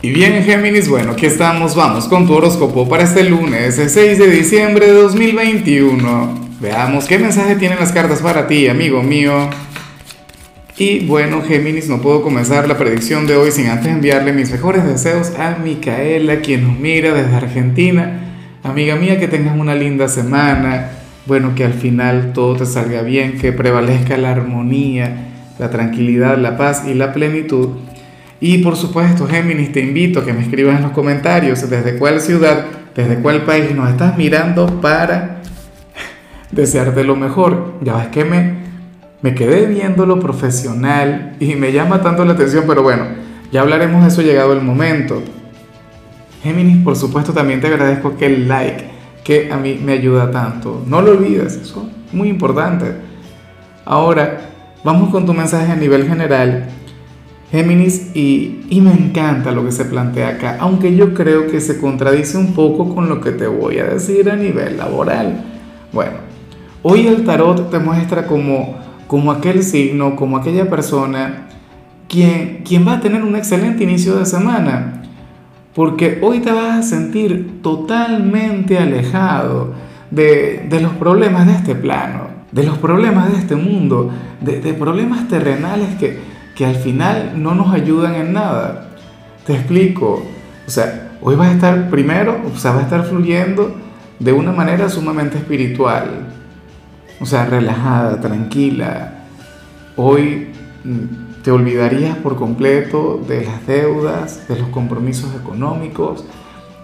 Y bien, Géminis, bueno, aquí estamos, vamos con tu horóscopo para este lunes, el 6 de diciembre de 2021. Veamos qué mensaje tienen las cartas para ti, amigo mío. Y bueno, Géminis, no puedo comenzar la predicción de hoy sin antes enviarle mis mejores deseos a Micaela, quien nos mira desde Argentina. Amiga mía, que tengas una linda semana. Bueno, que al final todo te salga bien, que prevalezca la armonía, la tranquilidad, la paz y la plenitud. Y por supuesto, Géminis, te invito a que me escribas en los comentarios desde cuál ciudad, desde cuál país nos estás mirando para desearte lo mejor. Ya ves que me, me quedé viendo lo profesional y me llama tanto la atención, pero bueno, ya hablaremos de eso llegado el momento. Géminis, por supuesto, también te agradezco aquel like que a mí me ayuda tanto. No lo olvides, eso es muy importante. Ahora, vamos con tu mensaje a nivel general Géminis, y, y, me encanta lo que se plantea acá, aunque yo creo que se contradice un poco con lo que te voy a decir a nivel laboral. Bueno, hoy el tarot te muestra como, como aquel signo, como aquella persona quien, quien va a tener un excelente inicio de semana, porque hoy te vas a sentir totalmente alejado de, de los problemas de este plano, de los problemas de este mundo, de, de problemas terrenales que que al final no nos ayudan en nada. Te explico. O sea, hoy vas a estar primero, o sea, vas a estar fluyendo de una manera sumamente espiritual. O sea, relajada, tranquila. Hoy mm, te olvidarías por completo de las deudas, de los compromisos económicos,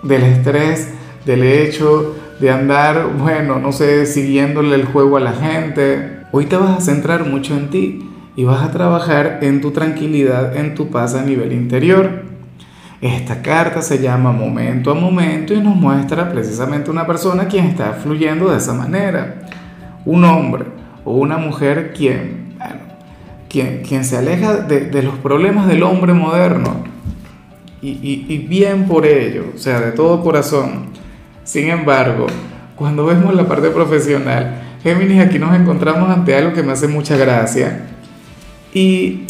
del estrés, del hecho de andar, bueno, no sé, siguiéndole el juego a la gente. Hoy te vas a centrar mucho en ti y vas a trabajar en tu tranquilidad, en tu paz a nivel interior. Esta carta se llama momento a momento y nos muestra precisamente una persona quien está fluyendo de esa manera. Un hombre o una mujer quien, quien, quien se aleja de, de, los problemas del hombre moderno y, y, y bien por ello, o sea, de todo corazón. Sin embargo, cuando vemos la parte profesional, Géminis, aquí nos encontramos ante algo que me hace mucha gracia y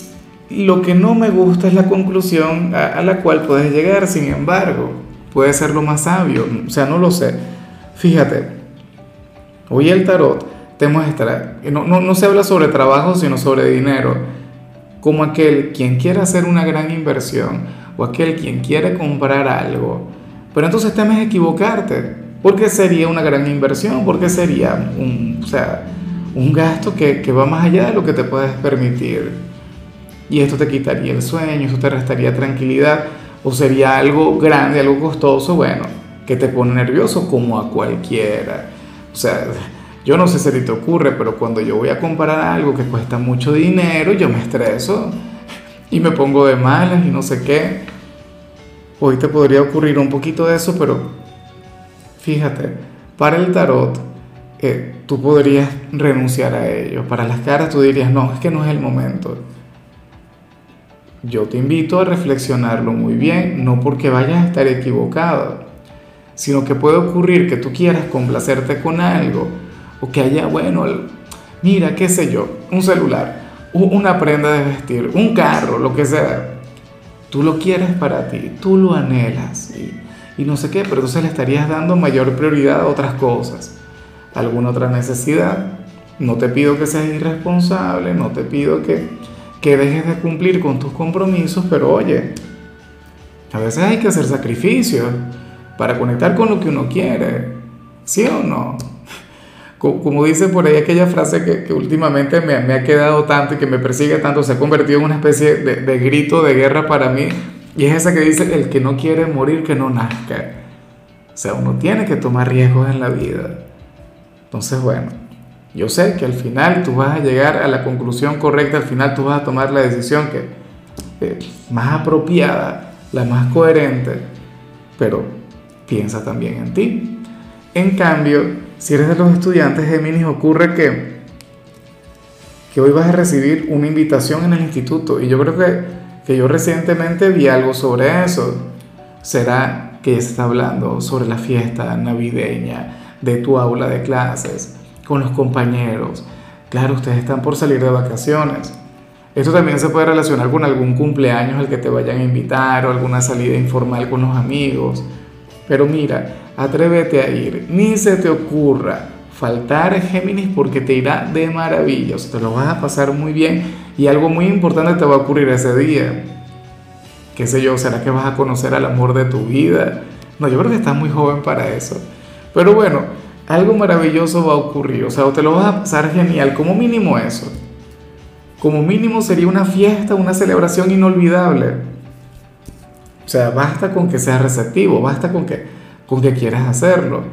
lo que no me gusta es la conclusión a, la cual puedes llegar, sin embargo, puede ser lo más sabio, o sea, no lo sé. Fíjate, hoy el tarot te muestra, no, no, no se habla sobre trabajo, sino sobre dinero, como aquel quien quiere hacer una gran inversión o aquel quien quiere comprar algo. Pero entonces temes equivocarte, porque sería una gran inversión, porque sería un, o sea, un gasto que, que, va más allá de lo que te puedes permitir. Y esto te quitaría el sueño, esto te restaría tranquilidad, o sería algo grande, algo costoso, bueno, que te pone nervioso como a cualquiera. O sea, yo no sé si te ocurre, pero cuando yo voy a comprar algo que cuesta mucho dinero, yo me estreso y me pongo de malas y no sé qué. Hoy te podría ocurrir un poquito de eso, pero fíjate, para el tarot, tú podrías renunciar a ello. Para las caras tú dirías, no, es que no es el momento. Yo te invito a reflexionarlo muy bien, no porque vayas a estar equivocado, sino que puede ocurrir que tú quieras complacerte con algo, o que haya, bueno, mira, qué sé yo, un celular, una prenda de vestir, un carro, lo que sea. Tú lo quieres para ti, tú lo anhelas y, y no sé qué, pero entonces le estarías dando mayor prioridad a otras cosas alguna otra necesidad. No te pido que seas irresponsable, no te pido que, que dejes de cumplir con tus compromisos, pero oye, a veces hay que hacer sacrificios para conectar con lo que uno quiere, ¿sí o no? Como dice por ahí aquella frase que, últimamente me, me, ha quedado tanto y que me persigue tanto, se ha convertido en una especie de, de grito de guerra para mí, y es esa que dice, el que no quiere morir, que no nazca. O sea, uno tiene que tomar riesgos en la vida. Entonces, bueno, yo sé que al final tú vas a llegar a la conclusión correcta, al final tú vas a tomar la decisión que eh, más apropiada, la más coherente, pero piensa también en ti. En cambio, si eres de los estudiantes Géminis, ocurre que, que hoy vas a recibir una invitación en el instituto y yo creo que, que yo recientemente vi algo sobre eso. Será que se está hablando sobre la fiesta navideña, de tu aula de clases, con los compañeros. Claro, ustedes están por salir de vacaciones. Esto también se puede relacionar con algún cumpleaños al que te vayan a invitar o alguna salida informal con los amigos. Pero mira, atrévete a ir, ni se te ocurra faltar Géminis porque te irá de maravillas, te lo vas a pasar muy bien y algo muy importante te va a ocurrir ese día. ¿Qué sé yo? ¿Será que vas a conocer al amor de tu vida? No, yo creo que estás muy joven para eso. Pero bueno, algo maravilloso va a ocurrir, o sea, te lo vas a pasar genial, como mínimo eso. Como mínimo sería una fiesta, una celebración inolvidable. O sea, basta con que seas receptivo, basta con que, con que quieras hacerlo.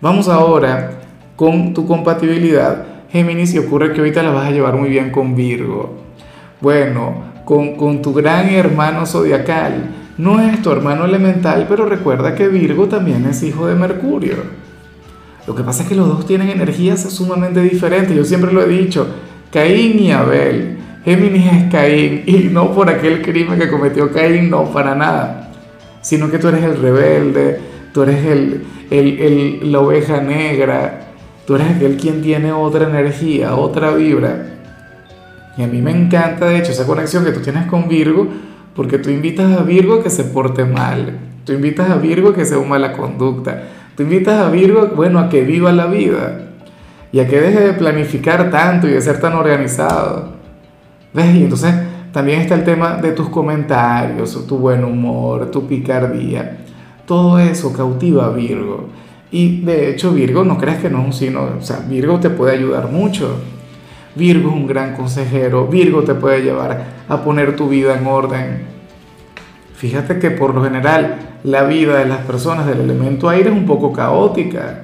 Vamos ahora con tu compatibilidad. Géminis, y ocurre que ahorita la vas a llevar muy bien con Virgo. Bueno, con, con tu gran hermano zodiacal. No es tu hermano elemental, pero recuerda que Virgo también es hijo de Mercurio. Lo que pasa es que los dos tienen energías sumamente diferentes. Yo siempre lo he dicho, Caín y Abel. Géminis es Caín y no por aquel crimen que cometió Caín, no, para nada. Sino que tú eres el rebelde, tú eres el, el, la oveja negra, tú eres aquel quien tiene otra energía, otra vibra. Y a mí me encanta, de hecho, esa conexión que tú tienes con Virgo, porque tú invitas a Virgo que se porte mal, tú invitas a Virgo que sea una mala conducta, tú invitas a Virgo, bueno, a que viva la vida y a que deje de planificar tanto y de ser tan organizado. ¿Ves? Y entonces también está el tema de tus comentarios, tu buen humor, tu picardía. Todo eso cautiva a Virgo. Y de hecho Virgo no crees que no es un signo, o sea, Virgo te puede ayudar mucho. Virgo es un gran consejero, Virgo te puede llevar a poner tu vida en orden. Fíjate que por lo general la vida de las personas del elemento aire es un poco caótica.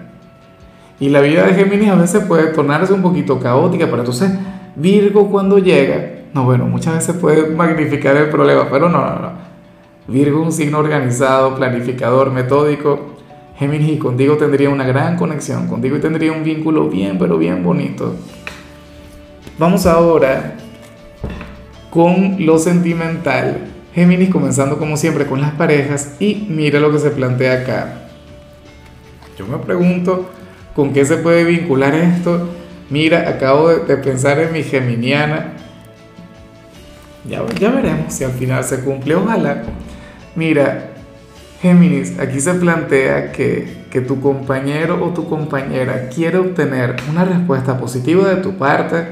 Y la vida de Géminis a veces puede tornarse un poquito caótica, pero entonces Virgo cuando llega, no, bueno, muchas veces puede magnificar el problema, pero no, no, no. Virgo un signo organizado, planificador, metódico. Géminis y contigo tendría una gran conexión, contigo tendría un vínculo bien, pero bien bonito. Vamos ahora con lo sentimental. Géminis comenzando como siempre con las parejas y mira lo que se plantea acá. Yo me pregunto con qué se puede vincular esto. Mira, acabo de, pensar en mi geminiana. Ya, ya veremos si al final se cumple, ojalá. Mira, Géminis, aquí se plantea que, tu compañero o tu compañera quiere obtener una respuesta positiva de tu parte,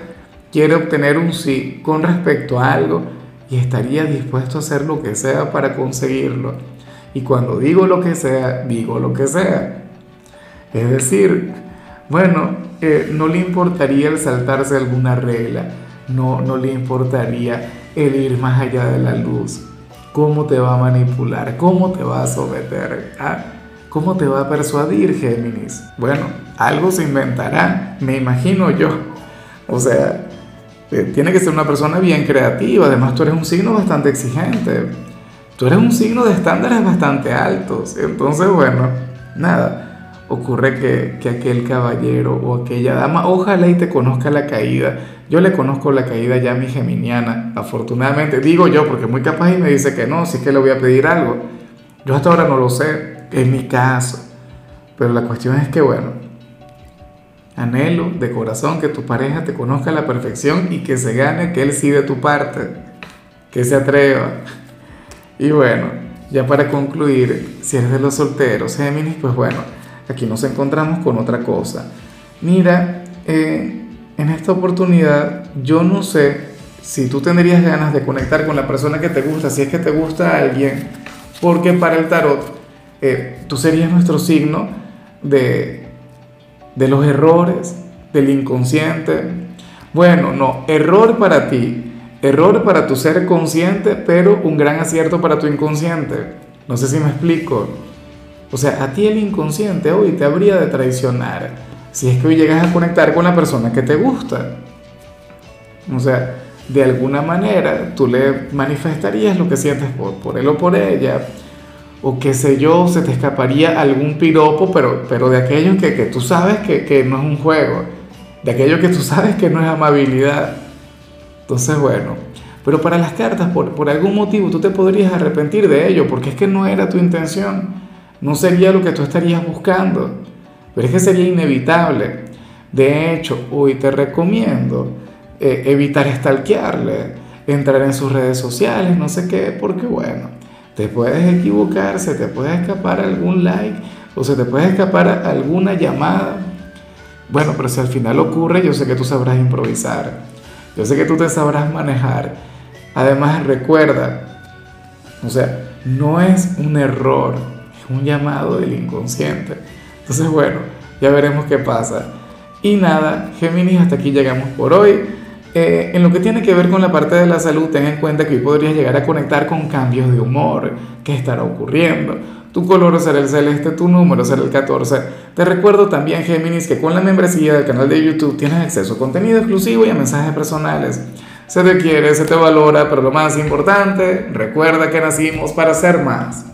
quiere obtener un sí con respecto a algo y estaría dispuesto a hacer lo que sea para conseguirlo. Y cuando digo lo que sea, digo lo que sea. Es decir, bueno, eh, no le importaría el saltarse alguna regla, no, no le importaría el ir más allá de la luz cómo te va a manipular, cómo te va a someter, ¿ah? cómo te va a persuadir Géminis. Bueno, algo se inventará, me imagino yo. O sea, tiene que ser una persona bien creativa, además tú eres un signo bastante exigente, tú eres un signo de estándares bastante altos, entonces bueno, nada. Ocurre que, que aquel caballero o aquella dama, ojalá y te conozca la caída, yo le conozco la caída ya a mi geminiana, afortunadamente, digo yo, porque muy capaz y me dice que no, si es que le voy a pedir algo. Yo hasta ahora no lo sé, en mi caso. Pero la cuestión es que, bueno, anhelo de corazón que tu pareja te conozca a la perfección y que se gane que él sí de tu parte, que se atreva. Y bueno, ya para concluir, si eres de los solteros, Géminis, pues bueno, aquí nos encontramos con otra cosa. Mira, eh, en esta oportunidad yo no sé si tú tendrías ganas de conectar con la persona que te gusta, si es que te gusta alguien, porque para el tarot eh, tú serías nuestro signo de, de los errores, del inconsciente. Bueno, no, error para ti, error para tu ser consciente, pero un gran acierto para tu inconsciente. No sé si me explico. O sea, a ti el inconsciente hoy te habría de traicionar si es que hoy llegas a conectar con la persona que te gusta. O sea, de alguna manera tú le manifestarías lo que sientes por, él o por ella, o qué sé yo, se te escaparía algún piropo, pero, pero de aquello que, tú sabes que, no es un juego, de aquello que tú sabes que no es amabilidad. Entonces, bueno, pero para las cartas, por, por algún motivo, tú te podrías arrepentir de ello, porque es que no era tu intención, no sería lo que tú estarías buscando. Pero es que sería inevitable. De hecho, hoy te recomiendo eh, evitar stalkearle, entrar en sus redes sociales, no sé qué, porque bueno, te puedes equivocar, se te puede escapar algún like o se te puede escapar alguna llamada. Bueno, pero si al final ocurre, yo sé que tú sabrás improvisar, yo sé que tú te sabrás manejar. Además, recuerda, o sea, no es un error, es un llamado del inconsciente. Entonces, bueno, ya veremos qué pasa. Y nada, Géminis, hasta aquí llegamos por hoy. Eh, en lo que tiene que ver con la parte de la salud, ten en cuenta que hoy podrías llegar a conectar con cambios de humor que estará ocurriendo. Tu color será el celeste, tu número será el 14. Te recuerdo también, Géminis, que con la membresía del canal de YouTube tienes acceso a contenido exclusivo y a mensajes personales. Se te quiere, se te valora, pero lo más importante, recuerda que nacimos para ser más.